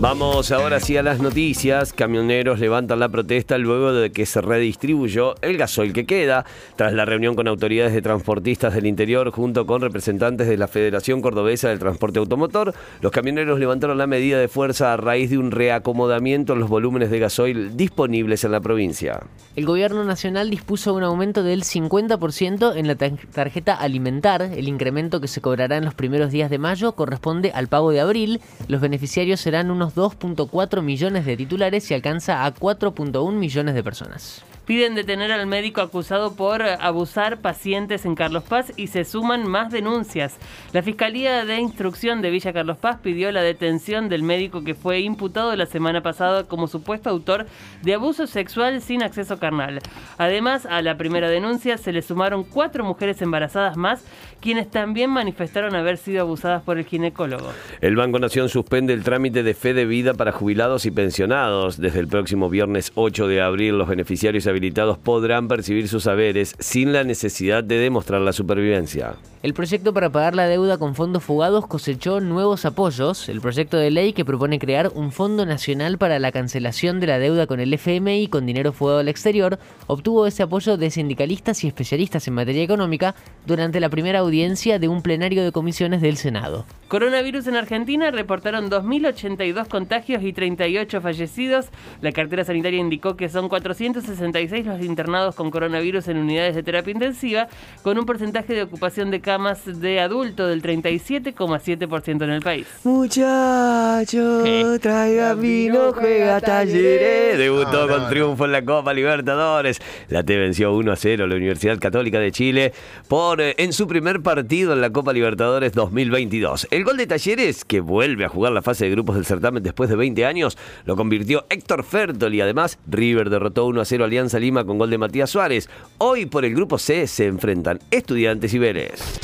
Vamos ahora sí a las noticias. Camioneros levantan la protesta luego de que se redistribuyó el gasoil que queda. Tras la reunión con autoridades de transportistas del interior junto con representantes de la Federación Cordobesa del Transporte Automotor, los camioneros levantaron la medida de fuerza a raíz de un reacomodamiento en los volúmenes de gasoil disponibles en la provincia. El gobierno nacional dispuso un aumento del 50% en la tarjeta alimentar. El incremento que se cobrará en los primeros días de mayo corresponde al pago de abril. Los beneficiarios serán unos 2.4 millones de titulares y alcanza a 4.1 millones de personas. Piden detener al médico acusado por abusar pacientes en Carlos Paz y se suman más denuncias. La Fiscalía de Instrucción de Villa Carlos Paz pidió la detención del médico que fue imputado la semana pasada como supuesto autor de abuso sexual sin acceso carnal. Además, a la primera denuncia se le sumaron cuatro mujeres embarazadas más, quienes también manifestaron haber sido abusadas por el ginecólogo. El Banco Nación suspende el trámite de fe de vida para jubilados y pensionados. Desde el próximo viernes 8 de abril, los beneficiarios podrán percibir sus saberes sin la necesidad de demostrar la supervivencia. El proyecto para pagar la deuda con fondos fugados cosechó nuevos apoyos. El proyecto de ley que propone crear un fondo nacional para la cancelación de la deuda con el FMI con dinero fugado al exterior obtuvo ese apoyo de sindicalistas y especialistas en materia económica durante la primera audiencia de un plenario de comisiones del Senado. Coronavirus en Argentina reportaron 2.082 contagios y 38 fallecidos. La cartera sanitaria indicó que son 466 los internados con coronavirus en unidades de terapia intensiva, con un porcentaje de ocupación de camas de adulto del 37,7% en el país. Muchacho, traiga vino, juega talleres. Debutó con triunfo en la Copa Libertadores. La T venció 1 a 0 la Universidad Católica de Chile por eh, en su primer partido en la Copa Libertadores 2022. El gol de Talleres, que vuelve a jugar la fase de grupos del certamen después de 20 años, lo convirtió Héctor Fertol y además River derrotó 1 a 0 Alianza Lima con gol de Matías Suárez. Hoy por el grupo C se enfrentan Estudiantes y Vélez.